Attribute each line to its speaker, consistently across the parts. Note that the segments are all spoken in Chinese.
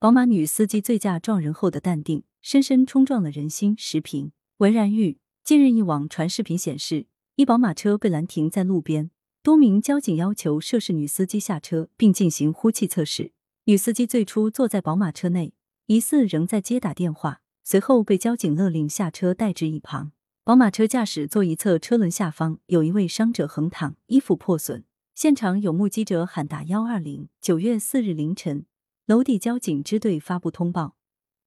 Speaker 1: 宝马女司机醉驾撞人后的淡定，深深冲撞了人心。时评：文然玉。近日，一网传视频显示，一宝马车被拦停在路边，多名交警要求涉事女司机下车，并进行呼气测试。女司机最初坐在宝马车内，疑似仍在接打电话，随后被交警勒令下车，带至一旁。宝马车驾驶座一侧车轮下方有一位伤者横躺，衣服破损。现场有目击者喊打幺二零。九月四日凌晨，娄底交警支队发布通报：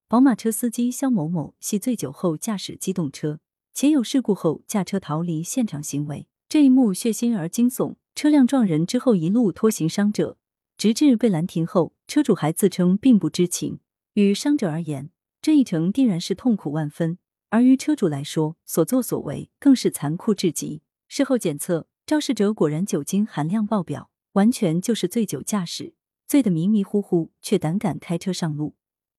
Speaker 1: 宝马车司机肖某某系醉酒后驾驶机动车，且有事故后驾车逃离现场行为。这一幕血腥而惊悚。车辆撞人之后，一路拖行伤者，直至被拦停后，车主还自称并不知情。与伤者而言，这一程定然是痛苦万分。而于车主来说，所作所为更是残酷至极。事后检测，肇事者果然酒精含量爆表，完全就是醉酒驾驶，醉得迷迷糊糊，却胆敢开车上路，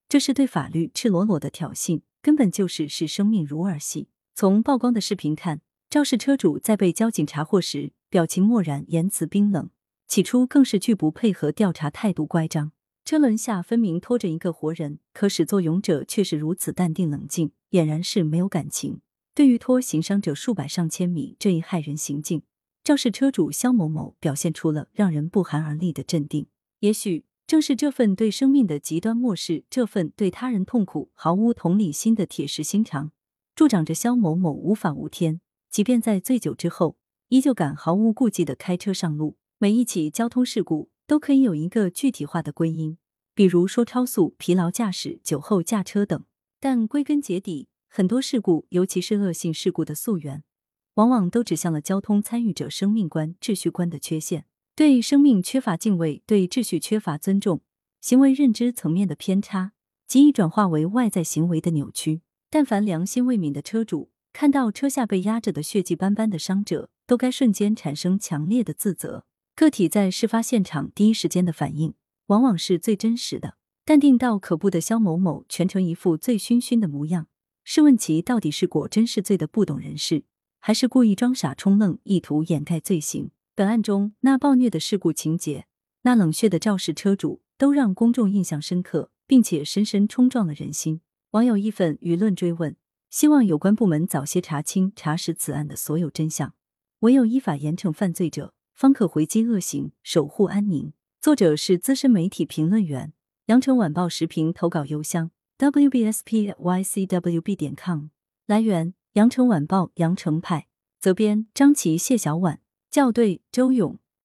Speaker 1: 这是对法律赤裸裸的挑衅，根本就是视生命如儿戏。从曝光的视频看，肇事车主在被交警查获时，表情漠然，言辞冰冷，起初更是拒不配合调查，态度乖张。车轮下分明拖着一个活人，可始作俑者却是如此淡定冷静，俨然是没有感情。对于拖行伤者数百上千米这一骇人行径，肇事车主肖某某表现出了让人不寒而栗的镇定。也许正是这份对生命的极端漠视，这份对他人痛苦毫无同理心的铁石心肠，助长着肖某某无法无天，即便在醉酒之后，依旧敢毫无顾忌的开车上路。每一起交通事故。都可以有一个具体化的归因，比如说超速、疲劳驾驶、酒后驾车等。但归根结底，很多事故，尤其是恶性事故的溯源，往往都指向了交通参与者生命观、秩序观的缺陷，对生命缺乏敬畏，对秩序缺乏尊重，行为认知层面的偏差，极易转化为外在行为的扭曲。但凡良心未泯的车主，看到车下被压着的血迹斑斑的伤者，都该瞬间产生强烈的自责。个体在事发现场第一时间的反应，往往是最真实的。淡定到可怖的肖某某，全程一副醉醺醺的模样。试问其到底是果真是醉的不懂人事，还是故意装傻充愣，意图掩盖罪行？本案中那暴虐的事故情节，那冷血的肇事车主，都让公众印象深刻，并且深深冲撞了人心。网友义愤，舆论追问，希望有关部门早些查清、查实此案的所有真相，唯有依法严惩犯罪者。方可回击恶行，守护安宁。作者是资深媒体评论员，羊城晚报时评投稿邮箱：wbspycwb 点 com。来源：羊城晚报羊城派。责编：张琪、谢小婉。校对：周勇。